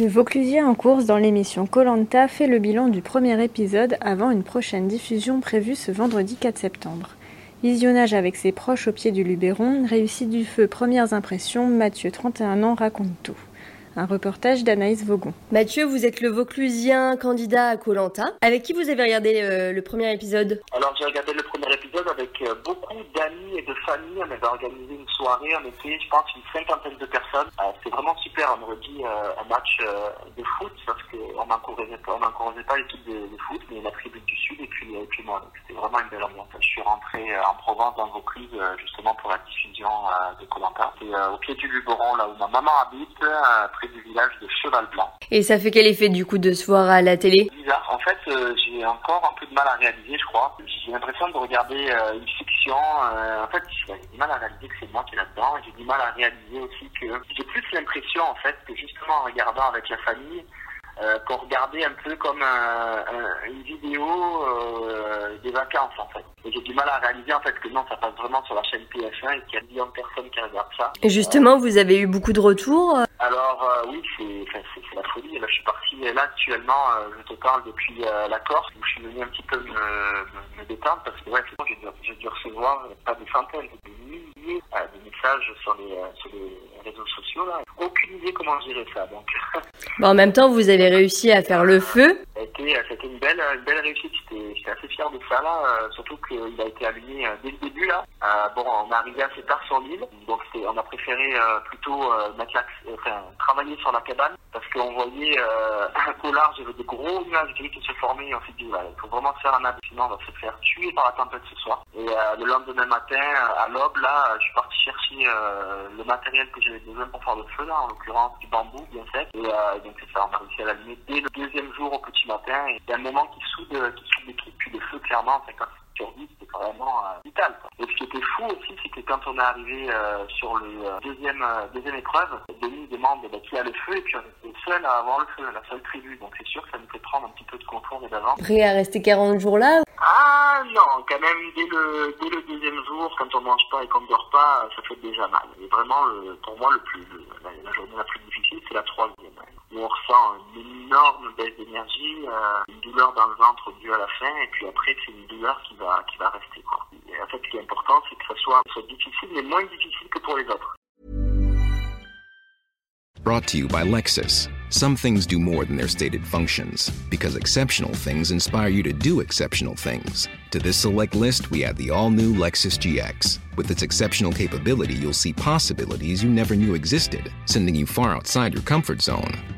Le Vauclusien en course dans l'émission Colanta fait le bilan du premier épisode avant une prochaine diffusion prévue ce vendredi 4 septembre. Visionnage avec ses proches au pied du Luberon, réussite du feu, premières impressions, Mathieu, 31 ans, raconte tout. Un reportage d'Anaïs Vaugon. Mathieu, vous êtes le Vauclusien candidat à Colanta. Avec qui vous avez regardé euh, le premier épisode? Alors j'ai regardé le premier épisode avec euh, beaucoup d'amis et de familles. On avait organisé une soirée, on était, je pense, une cinquantaine de personnes. Euh, C'était vraiment super. On aurait dit un match de foot parce qu'on n'encourageait pas, on n'encourageait pas l'équipe de, de foot, mais la tribu du Sud et puis, et puis moi. Donc c'était vraiment une belle ambiance. Je suis rentré euh, en Provence dans Vaucluse euh, justement pour la diffusion euh, de Colanta. C'est au pied du Luberon, là où ma maman habite, près du village de Cheval Blanc. Et ça fait quel effet du coup de se voir à la télé? Bizarre. En fait, j'ai encore un peu de mal à réaliser, je crois. J'ai l'impression de regarder une fiction. en fait, j'ai du mal à réaliser que c'est moi qui est là-dedans. J'ai du mal à réaliser aussi que j'ai plus l'impression, en fait, que justement en regardant avec la famille, euh, qu'on regardait un peu comme un- un- une vidéo euh, des vacances, en fait. Et j'ai du mal à réaliser, en fait, que non, ça passe vraiment sur la chaîne PS1 et qu'il y a un million de personnes qui regardent ça. Et justement, vous avez eu beaucoup de retours. Alors euh, oui, c'est c'est- c'est la folie. Là, je suis parti là actuellement. euh, je te parle depuis euh, la Corse où je suis venu un petit peu me, me, me détendre parce que ouais, j'ai dû, j'ai dû recevoir euh, pas des centaines, des milliers euh, de messages sur les, euh, sur les réseaux sociaux. Là. Aucune idée comment gérer ça. Donc, Bon, en même temps, vous avez réussi à faire le feu. Euh, c'était une belle, une belle réussite. J'étais, assez fier de ça là, euh, surtout qu'il a été allumé euh, dès le début là. Euh, bon, on est arrivé assez tard sur l'île, donc on a préféré euh, plutôt euh, mettre euh, enfin, travailler sur la cabane parce qu'on voyait au large, il y avait des gros nuages qui se formaient et on s'est dit, voilà, il faut vraiment faire la nave, sinon on va se faire tuer par la tempête ce soir. Et le lendemain matin, à l'aube, là, je suis parti chercher le matériel que j'avais besoin pour faire le feu, là, en l'occurrence du bambou bien sec. Et donc c'est ça, on a réussi à l'allumer dès le deuxième jour au petit matin. Et il y a un moment qui soude, qui soude l'équipe, puis le feu, clairement, c'est quand sur 10, c'était vraiment euh, vital. quoi. Et ce qui était fou aussi, c'est que quand on est arrivé euh, sur le euh, deuxième euh, deuxième épreuve, Denis demande bah, qui a le feu, et puis on était seul à avoir le feu, la seule tribu. Donc c'est sûr que ça nous fait prendre un petit peu de confort et d'avance. Prêt à rester 40 jours là Ah non, quand même dès le dès le deuxième jour, quand on mange pas et qu'on ne dort pas, ça fait déjà mal. Et vraiment, le, pour moi, le plus le- la, la journée la plus difficile, c'est la troisième. Où on ressent une énorme baisse d'énergie, euh, une douleur dans le ventre due à la faim, et puis après, c'est une douleur qui va qui va rester. Quoi. Et en fait, ce qui est important, c'est que ça soit, soit difficile, mais moins difficile que pour les autres. Brought to you by Lexus. Some things do more than their stated functions, because exceptional things inspire you to do exceptional things. To this select list, we add the all new Lexus GX. With its exceptional capability, you'll see possibilities you never knew existed, sending you far outside your comfort zone.